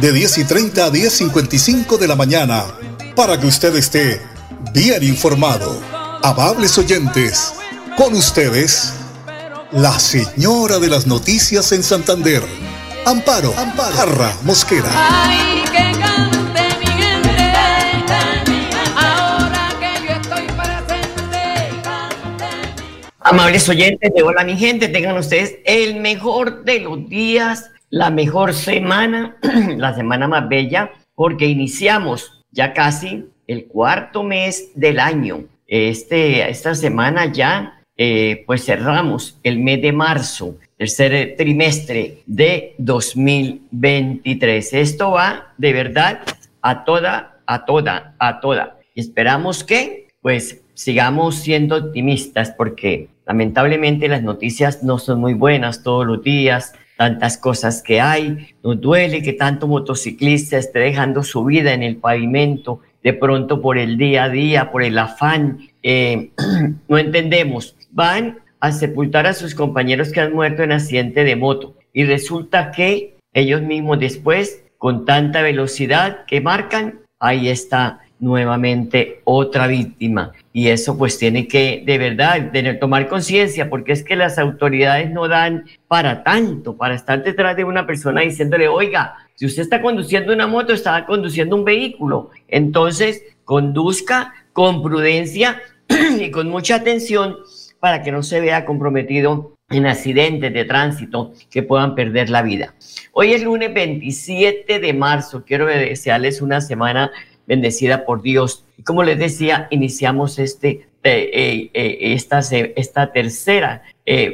de 10 y 30 a 10.55 de la mañana, para que usted esté bien informado. Amables oyentes, con ustedes, la señora de las noticias en Santander, Amparo, Amparo Mosquera. Amables oyentes de Hola mi gente, tengan ustedes el mejor de los días la mejor semana, la semana más bella, porque iniciamos ya casi el cuarto mes del año. Este, esta semana ya, eh, pues cerramos el mes de marzo, tercer trimestre de 2023. Esto va de verdad a toda, a toda, a toda. Esperamos que, pues, sigamos siendo optimistas porque lamentablemente las noticias no son muy buenas todos los días tantas cosas que hay, nos duele que tanto motociclista esté dejando su vida en el pavimento, de pronto por el día a día, por el afán, eh, no entendemos, van a sepultar a sus compañeros que han muerto en accidente de moto y resulta que ellos mismos después, con tanta velocidad que marcan, ahí está nuevamente otra víctima. Y eso pues tiene que de verdad tener, tomar conciencia, porque es que las autoridades no dan para tanto, para estar detrás de una persona diciéndole, oiga, si usted está conduciendo una moto, está conduciendo un vehículo. Entonces, conduzca con prudencia y con mucha atención para que no se vea comprometido en accidentes de tránsito que puedan perder la vida. Hoy es lunes 27 de marzo. Quiero desearles una semana bendecida por Dios. Como les decía, iniciamos este, eh, eh, eh, esta, esta tercera,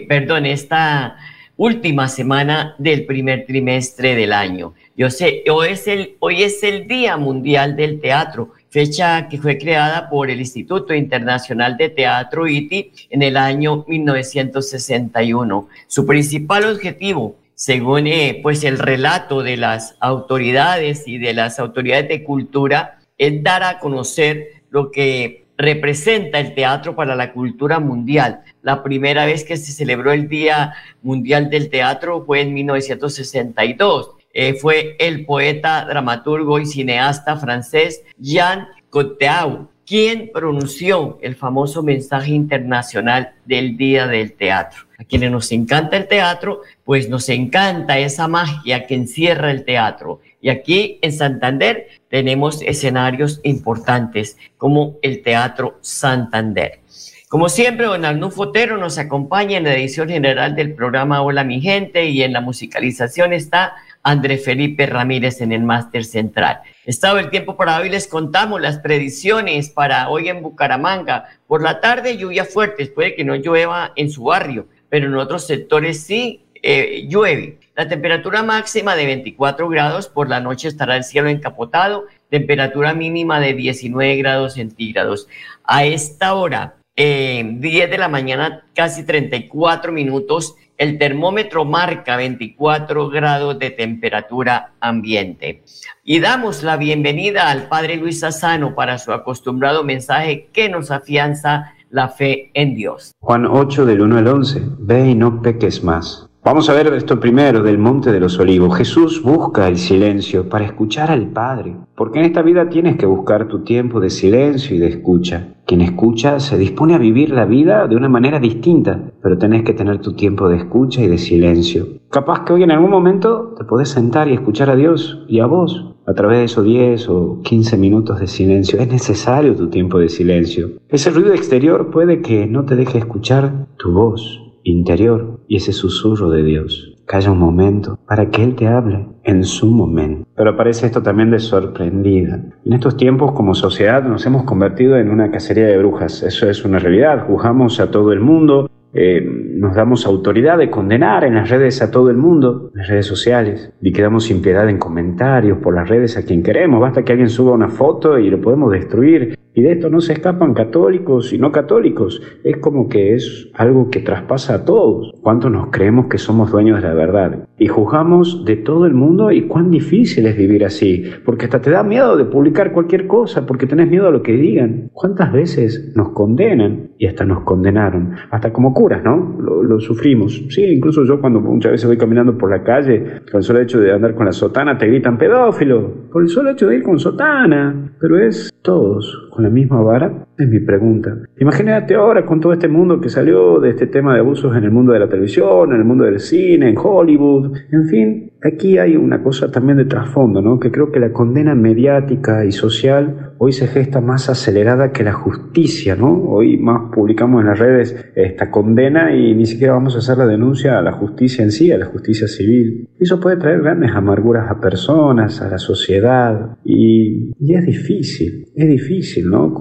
perdón, esta última semana del primer trimestre del año. Yo sé, hoy es el, hoy es el Día Mundial del Teatro, fecha que fue creada por el Instituto Internacional de Teatro ITI en el año 1961. Su principal objetivo según pues el relato de las autoridades y de las autoridades de cultura, es dar a conocer lo que representa el teatro para la cultura mundial. La primera vez que se celebró el Día Mundial del Teatro fue en 1962. Eh, fue el poeta, dramaturgo y cineasta francés Jean Cocteau quien pronunció el famoso mensaje internacional del Día del Teatro. A quienes nos encanta el teatro, pues nos encanta esa magia que encierra el teatro. Y aquí en Santander tenemos escenarios importantes como el Teatro Santander. Como siempre, don Arnulfo Fotero nos acompaña en la edición general del programa Hola mi gente y en la musicalización está André Felipe Ramírez en el máster central. Estado el tiempo para hoy les contamos las predicciones para hoy en Bucaramanga. Por la tarde lluvias fuertes, puede que no llueva en su barrio, pero en otros sectores sí eh, llueve. La temperatura máxima de 24 grados, por la noche estará el cielo encapotado, temperatura mínima de 19 grados centígrados. A esta hora, eh, 10 de la mañana, casi 34 minutos, el termómetro marca 24 grados de temperatura ambiente. Y damos la bienvenida al Padre Luis Sassano para su acostumbrado mensaje que nos afianza la fe en Dios. Juan 8 del 1 al 11, ve y no peques más. Vamos a ver esto primero del Monte de los Olivos. Jesús busca el silencio para escuchar al Padre, porque en esta vida tienes que buscar tu tiempo de silencio y de escucha. Quien escucha se dispone a vivir la vida de una manera distinta, pero tenés que tener tu tiempo de escucha y de silencio. Capaz que hoy en algún momento te podés sentar y escuchar a Dios y a vos. A través de esos 10 o 15 minutos de silencio es necesario tu tiempo de silencio. Ese ruido exterior puede que no te deje escuchar tu voz interior y ese susurro de Dios. Calla un momento para que Él te hable en su momento. Pero parece esto también de sorprendida. En estos tiempos como sociedad nos hemos convertido en una cacería de brujas. Eso es una realidad. Juzgamos a todo el mundo eh, nos damos autoridad de condenar en las redes a todo el mundo, en las redes sociales, y quedamos sin piedad en comentarios por las redes a quien queremos. Basta que alguien suba una foto y lo podemos destruir. Y de esto no se escapan católicos y no católicos. Es como que es algo que traspasa a todos. ¿Cuánto nos creemos que somos dueños de la verdad? Y juzgamos de todo el mundo y cuán difícil es vivir así. Porque hasta te da miedo de publicar cualquier cosa porque tenés miedo a lo que digan. ¿Cuántas veces nos condenan y hasta nos condenaron? Hasta como curas, ¿no? Lo, sufrimos. Sí, incluso yo cuando muchas veces voy caminando por la calle, con el solo hecho de andar con la sotana, te gritan pedófilo. Por el solo hecho de ir con sotana. Pero es todos con la misma vara? Es mi pregunta. Imagínate ahora con todo este mundo que salió de este tema de abusos en el mundo de la televisión, en el mundo del cine, en Hollywood, en fin, aquí hay una cosa también de trasfondo, ¿no? Que creo que la condena mediática y social hoy se gesta más acelerada que la justicia, ¿no? Hoy más publicamos en las redes esta condena y ni siquiera vamos a hacer la denuncia a la justicia en sí, a la justicia civil. Eso puede traer grandes amarguras a personas, a la sociedad y, y es difícil, es difícil, ¿no?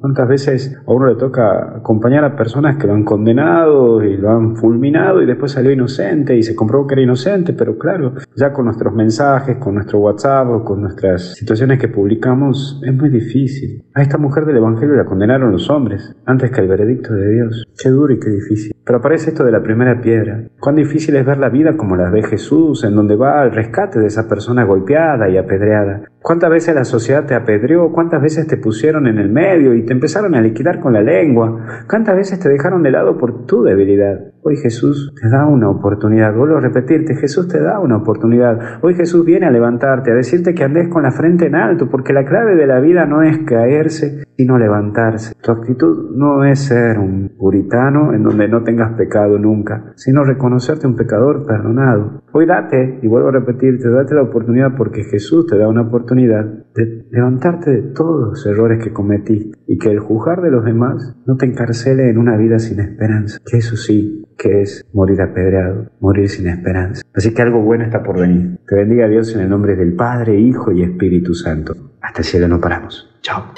¿Cuántas veces a uno le toca acompañar a personas que lo han condenado y lo han fulminado y después salió inocente y se comprobó que era inocente, pero claro, ya con nuestros mensajes, con nuestro WhatsApp o con nuestras situaciones que publicamos, es muy difícil. A esta mujer del Evangelio la condenaron los hombres antes que el veredicto de Dios. Qué duro y qué difícil. Pero aparece esto de la primera piedra. Cuán difícil es ver la vida como la ve Jesús, en donde va al rescate de esa persona golpeada y apedreada. ¿Cuántas veces la sociedad te apedreó? ¿Cuántas veces te pusieron en el medio y te empezaron a liquidar con la lengua? ¿Cuántas veces te dejaron de lado por tu debilidad? Hoy Jesús te da una oportunidad. Vuelvo a repetirte, Jesús te da una oportunidad. Hoy Jesús viene a levantarte, a decirte que andes con la frente en alto, porque la clave de la vida no es caerse, sino levantarse. Tu actitud no es ser un puritano en donde no tengas pecado nunca, sino reconocerte un pecador perdonado. Hoy date, y vuelvo a repetirte, date la oportunidad porque Jesús te da una oportunidad de levantarte de todos los errores que cometí y que el juzgar de los demás no te encarcele en una vida sin esperanza. Que eso sí, que es morir apedreado, morir sin esperanza. Así que algo bueno está por venir. Te bendiga Dios en el nombre del Padre, Hijo y Espíritu Santo. Hasta el cielo no paramos. Chao.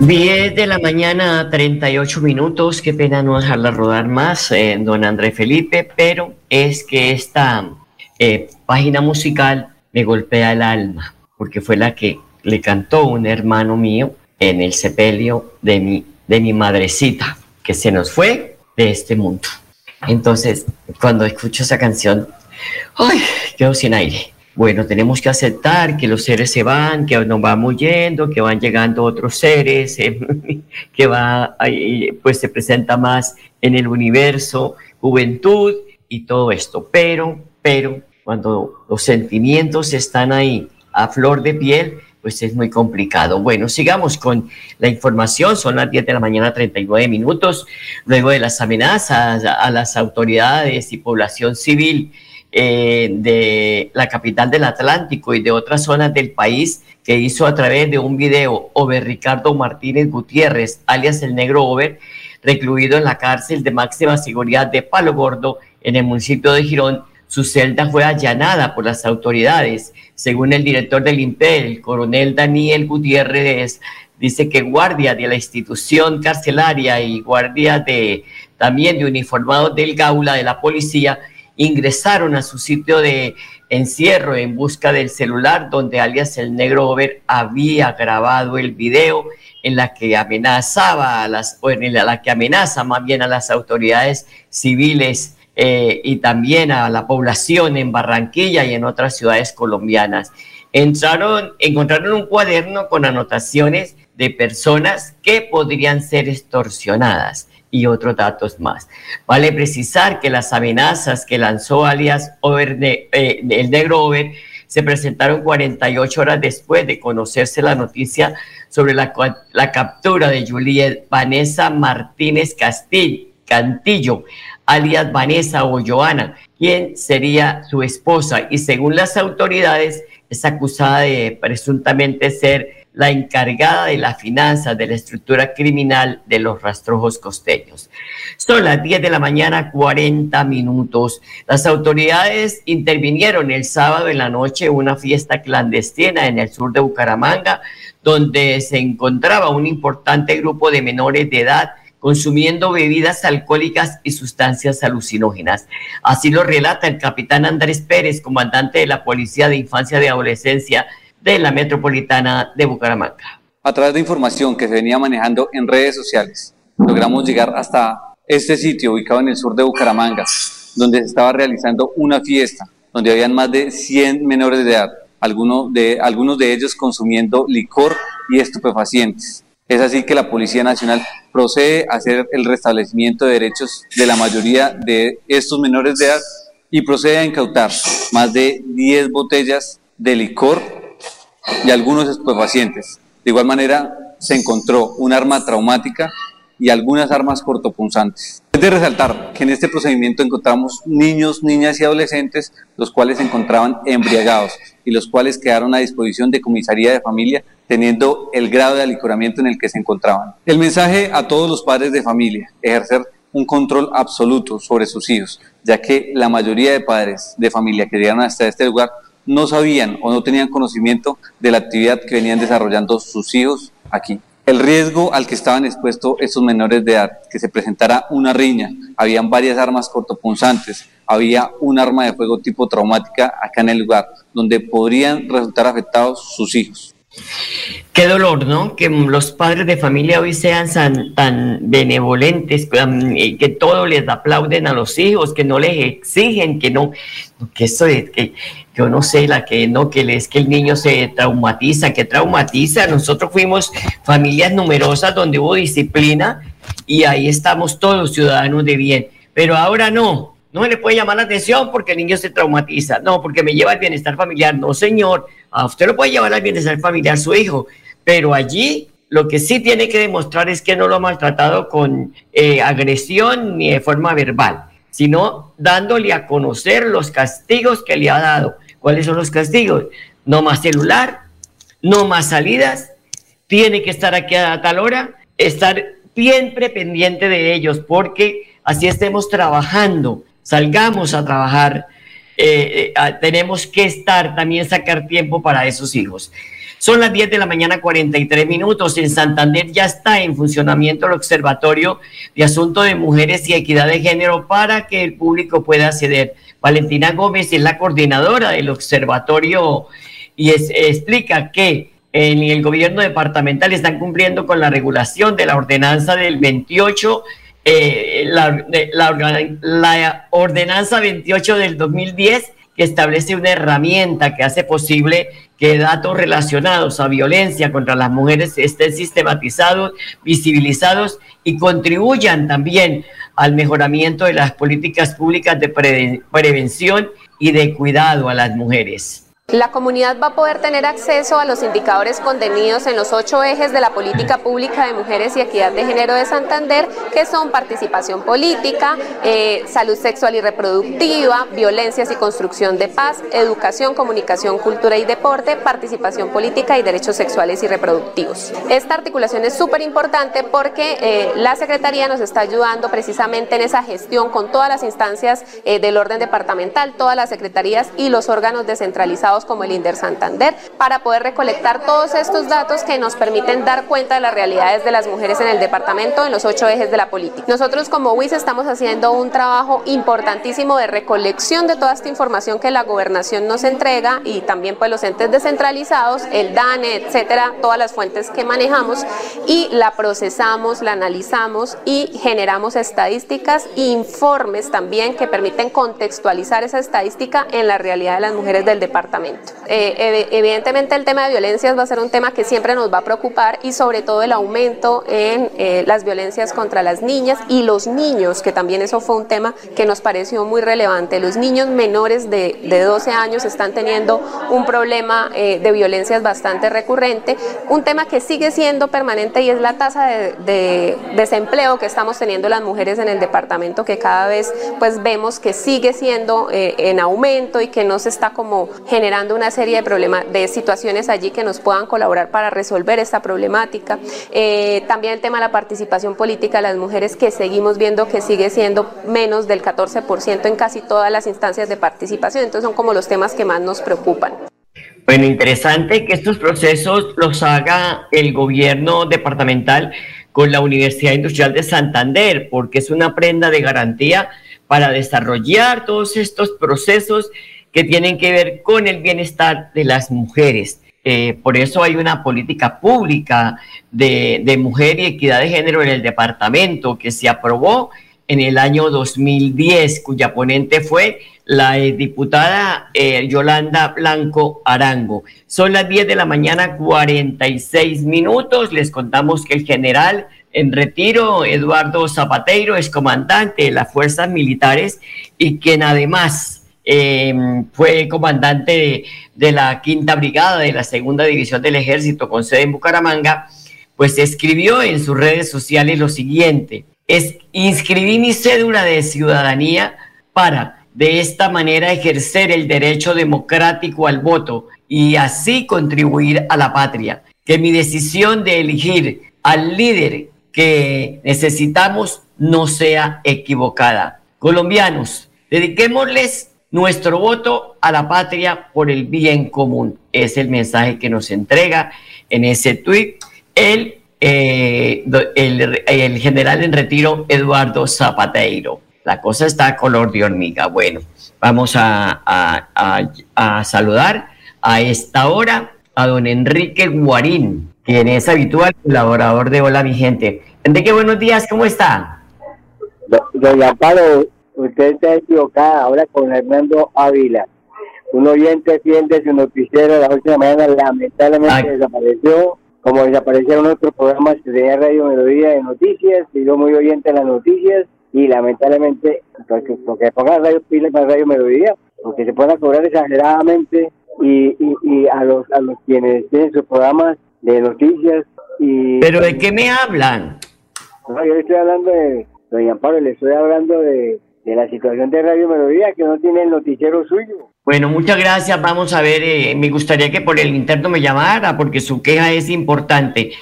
De la mañana, 38 minutos. Qué pena no dejarla rodar más, eh, don André Felipe, pero es que esta eh, página musical me golpea el alma, porque fue la que le cantó un hermano mío en el sepelio de mi, de mi madrecita, que se nos fue de este mundo. Entonces, cuando escucho esa canción, ¡ay! Quedo sin aire bueno, tenemos que aceptar que los seres se van, que nos vamos yendo, que van llegando otros seres, que va, pues se presenta más en el universo, juventud y todo esto. Pero, pero, cuando los sentimientos están ahí a flor de piel, pues es muy complicado. Bueno, sigamos con la información. Son las 10 de la mañana, 39 minutos. Luego de las amenazas a las autoridades y población civil eh, de la capital del Atlántico y de otras zonas del país que hizo a través de un video Over Ricardo Martínez Gutiérrez, alias el negro Over, recluido en la cárcel de máxima seguridad de Palo Gordo en el municipio de Girón. Su celda fue allanada por las autoridades. Según el director del INPE, el coronel Daniel Gutiérrez, dice que guardia de la institución carcelaria y guardia de también de uniformados del Gaula de la policía ingresaron a su sitio de encierro en busca del celular donde alias el negro Over había grabado el video en la que amenazaba a las, o en la que amenaza más bien a las autoridades civiles eh, y también a la población en Barranquilla y en otras ciudades colombianas. Entraron, encontraron un cuaderno con anotaciones de personas que podrían ser extorsionadas y otros datos más. Vale precisar que las amenazas que lanzó alias eh, el negro Over se presentaron 48 horas después de conocerse la noticia sobre la, la captura de Juliet Vanessa Martínez Castillo, Cantillo, alias Vanessa o Joana, quien sería su esposa y según las autoridades es acusada de presuntamente ser la encargada de las finanzas de la estructura criminal de los rastrojos costeños. Son las 10 de la mañana, 40 minutos. Las autoridades intervinieron el sábado en la noche una fiesta clandestina en el sur de Bucaramanga, donde se encontraba un importante grupo de menores de edad consumiendo bebidas alcohólicas y sustancias alucinógenas. Así lo relata el capitán Andrés Pérez, comandante de la Policía de Infancia y Adolescencia de la Metropolitana de Bucaramanga. A través de información que se venía manejando en redes sociales, logramos llegar hasta este sitio ubicado en el sur de Bucaramanga, donde se estaba realizando una fiesta, donde habían más de 100 menores de edad, algunos de, algunos de ellos consumiendo licor y estupefacientes. Es así que la Policía Nacional procede a hacer el restablecimiento de derechos de la mayoría de estos menores de edad y procede a incautar más de 10 botellas de licor y algunos estupefacientes. De igual manera, se encontró un arma traumática y algunas armas cortopunzantes. Es de resaltar que en este procedimiento encontramos niños, niñas y adolescentes, los cuales se encontraban embriagados y los cuales quedaron a disposición de comisaría de familia teniendo el grado de alicoramiento en el que se encontraban. El mensaje a todos los padres de familia, ejercer un control absoluto sobre sus hijos, ya que la mayoría de padres de familia que llegaron hasta este lugar no sabían o no tenían conocimiento de la actividad que venían desarrollando sus hijos aquí. El riesgo al que estaban expuestos estos menores de edad, que se presentara una riña, habían varias armas cortopunzantes, había un arma de fuego tipo traumática acá en el lugar, donde podrían resultar afectados sus hijos. Qué dolor, ¿no? Que los padres de familia hoy sean tan, benevolentes, que todo les aplauden a los hijos, que no les exigen, que no, que eso es, que yo no sé, la que no, que es que el niño se traumatiza, que traumatiza. Nosotros fuimos familias numerosas donde hubo disciplina y ahí estamos todos ciudadanos de bien, pero ahora no, no le puede llamar la atención porque el niño se traumatiza. No, porque me lleva al bienestar familiar. No, señor. A usted lo puede llevar al bienestar familiar su hijo. Pero allí lo que sí tiene que demostrar es que no lo ha maltratado con eh, agresión ni de forma verbal, sino dándole a conocer los castigos que le ha dado. ¿Cuáles son los castigos? No más celular, no más salidas, tiene que estar aquí a tal hora, estar siempre pendiente de ellos, porque así estemos trabajando salgamos a trabajar, eh, eh, tenemos que estar, también sacar tiempo para esos hijos. Son las 10 de la mañana, 43 minutos. En Santander ya está en funcionamiento el Observatorio de Asuntos de Mujeres y Equidad de Género para que el público pueda acceder. Valentina Gómez es la coordinadora del observatorio y explica que en el gobierno departamental están cumpliendo con la regulación de la ordenanza del 28 eh, la, la, ordenanza 28 del 2010 que establece una herramienta que hace posible que datos relacionados a violencia contra las mujeres estén sistematizados, visibilizados y contribuyan también al mejoramiento de las políticas públicas de prevención y de cuidado a las mujeres. La comunidad va a poder tener acceso a los indicadores contenidos en los ocho ejes de la política pública de mujeres y equidad de género de Santander, que son participación política, eh, salud sexual y reproductiva, violencias y construcción de paz, educación, comunicación, cultura y deporte, participación política y derechos sexuales y reproductivos. Esta articulación es súper importante porque eh, la Secretaría nos está ayudando precisamente en esa gestión con todas las instancias eh, del orden departamental, todas las secretarías y los órganos descentralizados como el INDER Santander, para poder recolectar todos estos datos que nos permiten dar cuenta de las realidades de las mujeres en el departamento en los ocho ejes de la política. Nosotros como WIS estamos haciendo un trabajo importantísimo de recolección de toda esta información que la gobernación nos entrega y también pues los entes descentralizados, el DANE, etcétera, todas las fuentes que manejamos y la procesamos, la analizamos y generamos estadísticas e informes también que permiten contextualizar esa estadística en la realidad de las mujeres del departamento. Eh, evidentemente el tema de violencias va a ser un tema que siempre nos va a preocupar y sobre todo el aumento en eh, las violencias contra las niñas y los niños, que también eso fue un tema que nos pareció muy relevante. Los niños menores de, de 12 años están teniendo un problema eh, de violencias bastante recurrente, un tema que sigue siendo permanente y es la tasa de, de desempleo que estamos teniendo las mujeres en el departamento, que cada vez pues vemos que sigue siendo eh, en aumento y que no se está como generando una serie de problemas, de situaciones allí que nos puedan colaborar para resolver esta problemática. Eh, también el tema de la participación política de las mujeres que seguimos viendo que sigue siendo menos del 14% en casi todas las instancias de participación. Entonces son como los temas que más nos preocupan. Bueno, interesante que estos procesos los haga el gobierno departamental con la Universidad Industrial de Santander, porque es una prenda de garantía para desarrollar todos estos procesos que tienen que ver con el bienestar de las mujeres. Eh, por eso hay una política pública de, de, mujer y equidad de género en el departamento que se aprobó en el año 2010, cuya ponente fue la diputada eh, Yolanda Blanco Arango. Son las 10 de la mañana, 46 minutos. Les contamos que el general en retiro, Eduardo Zapateiro, es comandante de las fuerzas militares y quien además eh, fue comandante de, de, la quinta brigada de la segunda división del ejército con sede en Bucaramanga, pues escribió en sus redes sociales lo siguiente, es inscribí mi cédula de ciudadanía para de esta manera ejercer el derecho democrático al voto y así contribuir a la patria. Que mi decisión de elegir al líder que necesitamos no sea equivocada. Colombianos, dediquémosles nuestro voto a la patria por el bien común. Es el mensaje que nos entrega en ese tuit el, eh, el, general en retiro Eduardo Zapateiro la cosa está a color de hormiga. Bueno, vamos a, a, saludar a esta hora a don Enrique Guarín, quien es habitual colaborador de Hola mi gente. Enrique, buenos días, ¿cómo está? Doña usted está equivocada ahora con Hernando Ávila. Un oyente de su noticiero de la última mañana lamentablemente desapareció, como desaparecieron otros programas que tenía Radio Melodía de Noticias, y yo muy oyente de las noticias, y lamentablemente porque, porque pongan radio pila para radio melodía porque se pueden cobrar exageradamente y, y, a los a los quienes tienen sus programas de noticias y pero de qué me hablan no, yo le estoy hablando de doña Pablo le estoy hablando de, de la situación de Radio Melodía que no tiene el noticiero suyo bueno, muchas gracias. Vamos a ver, eh, me gustaría que por el interno me llamara porque su queja es importante.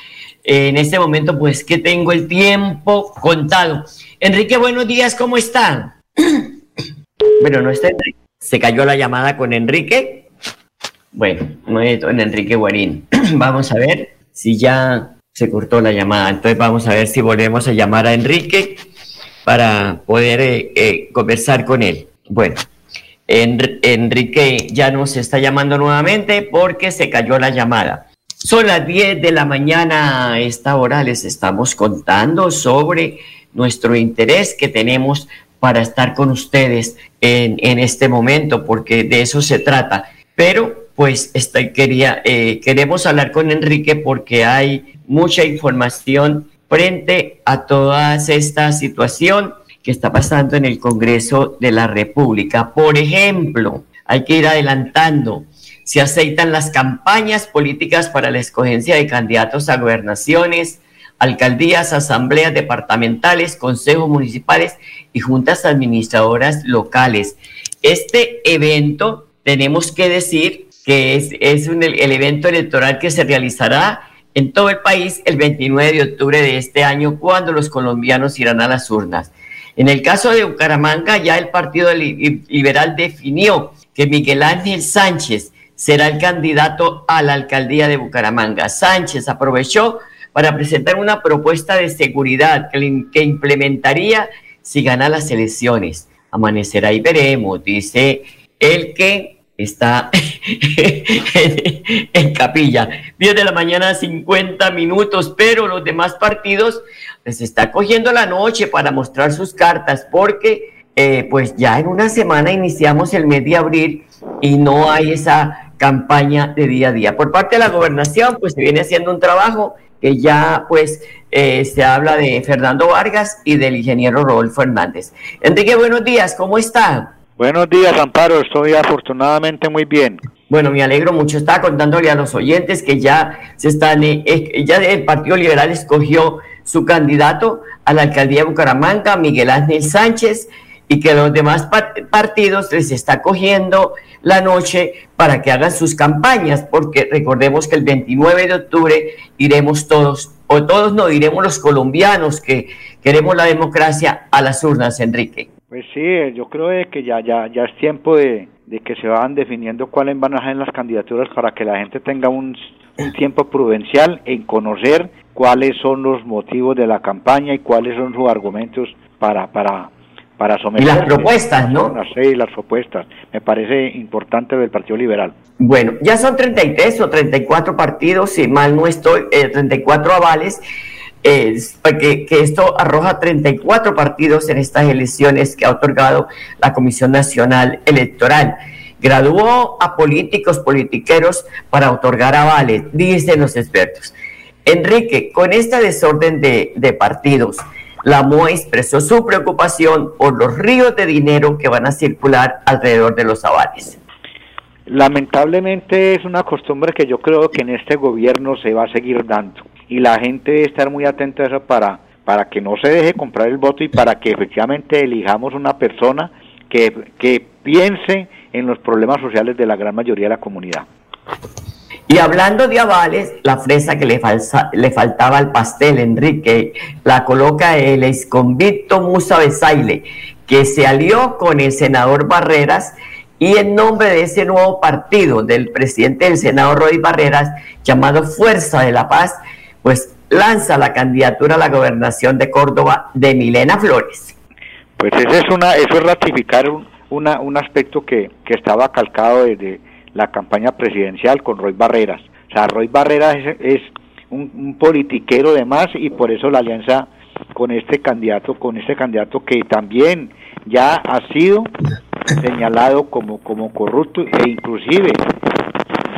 Eh, en este momento, pues que tengo el tiempo contado. Enrique, buenos días, ¿cómo están? bueno, no está Enrique. Se cayó la llamada con Enrique. Bueno, no es en Enrique Guarín. vamos a ver si ya se cortó la llamada. Entonces vamos a ver si volvemos a llamar a Enrique para poder eh, eh, conversar con él. Bueno, Enrique ya nos está llamando nuevamente porque se cayó la llamada. Son las 10 de la mañana. A esta hora les estamos contando sobre nuestro interés que tenemos para estar con ustedes en, este momento, porque de eso se trata. Pero pues estoy, quería, eh, queremos hablar con Enrique porque hay mucha información frente a toda esta situación que está pasando en el Congreso de la República. Por ejemplo, hay que ir adelantando. Se aceitan las campañas políticas para la escogencia de candidatos a gobernaciones, alcaldías, asambleas departamentales, consejos municipales y juntas administradoras locales. Este evento, tenemos que decir que es, un, el evento electoral que se realizará en todo el país el 29 de octubre de este año, cuando los colombianos irán a las urnas. En el caso de Bucaramanga, ya el Partido Liberal definió que Miguel Ángel Sánchez será el candidato a la alcaldía de Bucaramanga. Sánchez aprovechó para presentar una propuesta de seguridad que, implementaría si gana las elecciones. Amanecerá y veremos, dice el que está en, capilla. 10 de la mañana, 50 minutos, pero los demás partidos les está cogiendo la noche para mostrar sus cartas porque eh, pues ya en una semana iniciamos el mes de abril y no hay esa campaña de día a día. Por parte de la gobernación, pues se viene haciendo un trabajo que ya pues eh, se habla de Fernando Vargas y del ingeniero Rodolfo Hernández. Enrique, buenos días, ¿cómo está? Buenos días, Amparo, estoy afortunadamente muy bien. Bueno, me alegro mucho. Estaba contándole a los oyentes que ya se están, eh, ya el Partido Liberal escogió su candidato a la alcaldía de Bucaramanga, Miguel Ángel Sánchez, y que los demás partidos les está cogiendo la noche para que hagan sus campañas, porque recordemos que el 29 de octubre iremos todos, o todos no, iremos los colombianos que queremos la democracia a las urnas, Enrique. Pues sí, yo creo que ya, ya, ya es tiempo de, que se van definiendo cuáles van a ser las candidaturas para que la gente tenga un, un tiempo prudencial en conocer cuáles son los motivos de la campaña y cuáles son sus argumentos para, para, para someter. Y las propuestas, ¿no? Sí, las propuestas. Me parece importante del Partido Liberal. Bueno, ya son 33 o 34 partidos, si mal no estoy, 34 eh, avales. Eh, que, esto arroja 34 partidos en estas elecciones que ha otorgado la Comisión Nacional Electoral. Graduó a políticos, politiqueros para otorgar avales, dicen los expertos. Enrique, con este desorden de, de partidos, la MOE expresó su preocupación por los ríos de dinero que van a circular alrededor de los avales. Lamentablemente es una costumbre que yo creo que en este gobierno se va a seguir dando y la gente debe estar muy atenta a eso para, para que no se deje comprar el voto y para que efectivamente elijamos una persona que, que piense en los problemas sociales de la gran mayoría de la comunidad. Y hablando de avales, la fresa que le, le faltaba al pastel, Enrique, la coloca el exconvicto Musa Besaile, que se alió con el senador Barreras y en nombre de ese nuevo partido del presidente del Senado, Roy Barreras, llamado Fuerza de la Paz, pues lanza la candidatura a la gobernación de Córdoba de Milena Flores. Pues eso es, una, eso es ratificar un, un aspecto que, que estaba calcado desde la campaña presidencial con Roy Barreras. O sea, Roy Barreras es, un, politiquero de más y por eso la alianza con este candidato, con este candidato que también ya ha sido señalado como, como corrupto e inclusive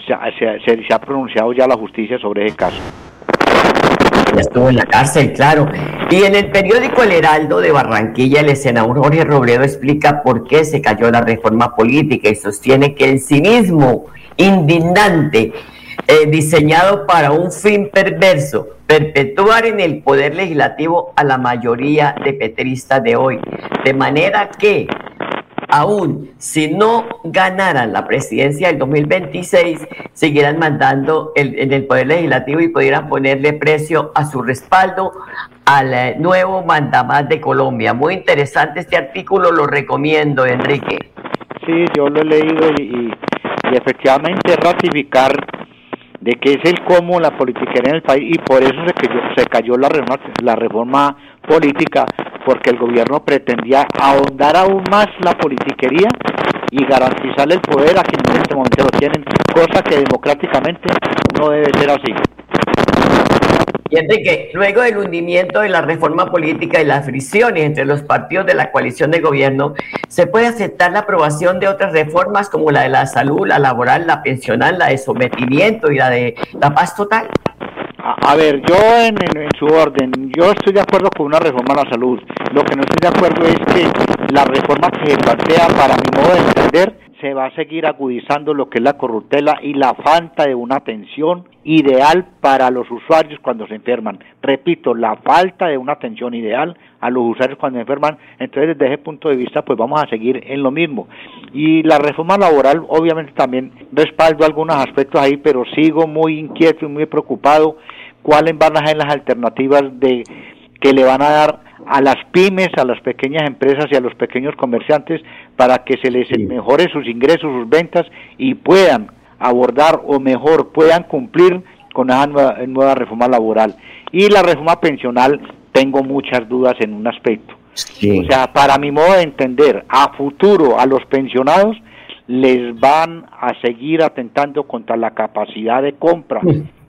se, se ha pronunciado ya la justicia sobre ese caso estuvo en la cárcel, claro. Y en el periódico El Heraldo de Barranquilla, el senador Jorge Robledo explica por qué se cayó la reforma política y sostiene que el cinismo indignante, eh, diseñado para un fin perverso, perpetuar en el poder legislativo a la mayoría de petristas de hoy. De manera que aún si no ganaran la presidencia del 2026, seguirán mandando en el Poder Legislativo y pudieran ponerle precio a su respaldo al eh, nuevo mandamás de Colombia. Muy interesante este artículo, lo recomiendo, Enrique. Sí, yo lo he leído y, efectivamente ratificar de que es el cómo la politiquería en el país y por eso se cayó, se cayó la, reforma, la reforma política porque el gobierno pretendía ahondar aún más la politiquería y garantizarle el poder a quienes en este momento lo tienen, cosa que democráticamente no debe ser así. Y Enrique, luego del hundimiento de la reforma política y las fricciones entre los partidos de la coalición de gobierno, ¿se puede aceptar la aprobación de otras reformas como la de la salud, la laboral, la pensional, la de sometimiento y la de la paz total? A, ver, yo en, su orden, yo estoy de acuerdo con una reforma a la salud. Lo que no estoy de acuerdo es que la reforma que se plantea, para mi modo de entender, se va a seguir agudizando lo que es la corruptela y la falta de una atención ideal para los usuarios cuando se enferman. Repito, la falta de una atención ideal a los usuarios cuando se enferman. Entonces, desde ese punto de vista, pues vamos a seguir en lo mismo. Y la reforma laboral, obviamente también respaldo algunos aspectos ahí, pero sigo muy inquieto y muy preocupado cuáles van a ser las alternativas de que le van a dar a las pymes, a las pequeñas empresas y a los pequeños comerciantes para que se les mejore sus ingresos, sus ventas y puedan abordar o mejor puedan cumplir con esa nueva, reforma laboral. Y la reforma pensional, tengo muchas dudas en un aspecto. O sea, para mi modo de entender, a futuro a los pensionados les van a seguir atentando contra la capacidad de compra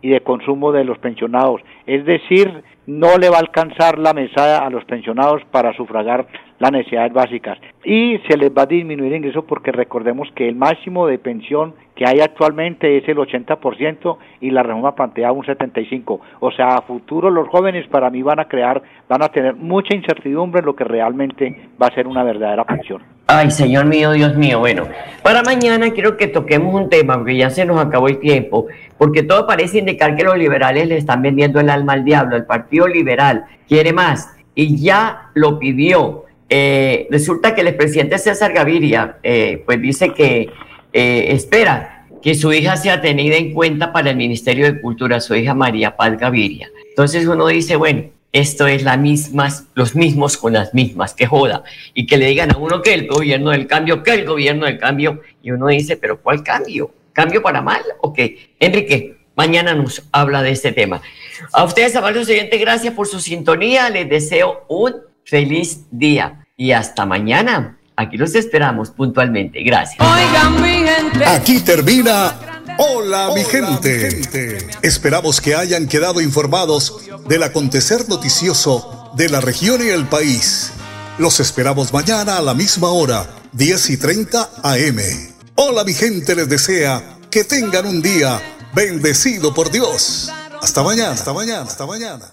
y de consumo de los pensionados. Es decir, no le va a alcanzar la mesada a los pensionados para sufragar las necesidades básicas y se les va a disminuir el ingreso porque recordemos que el máximo de pensión que hay actualmente es el 80% y la reforma plantea un 75%. O sea, a futuro los jóvenes para mí van a crear, van a tener mucha incertidumbre en lo que realmente va a ser una verdadera pensión. Ay, Señor mío, Dios mío. Bueno, para mañana quiero que toquemos un tema, porque ya se nos acabó el tiempo, porque todo parece indicar que los liberales le están vendiendo el alma al diablo. El Partido Liberal quiere más y ya lo pidió. Eh, resulta que el expresidente César Gaviria, eh, pues dice que eh, espera que su hija sea tenida en cuenta para el Ministerio de Cultura, su hija María Paz Gaviria. Entonces uno dice, bueno, esto es la mismas, los mismos con las mismas, que joda. Y que le digan a uno que el gobierno del cambio, que el gobierno del cambio. Y uno dice, pero ¿cuál cambio? ¿Cambio para mal o qué? Enrique, mañana nos habla de este tema. A ustedes, amables oyentes, gracias por su sintonía. Les deseo un feliz día y hasta mañana. Aquí los esperamos puntualmente. Gracias. Aquí termina Hola, mi, gente. Esperamos que hayan quedado informados del acontecer noticioso de la región y el país. Los esperamos mañana a la misma hora, 10 y 30 AM. Hola, mi gente les desea que tengan un día bendecido por Dios. Hasta mañana, hasta mañana, hasta mañana.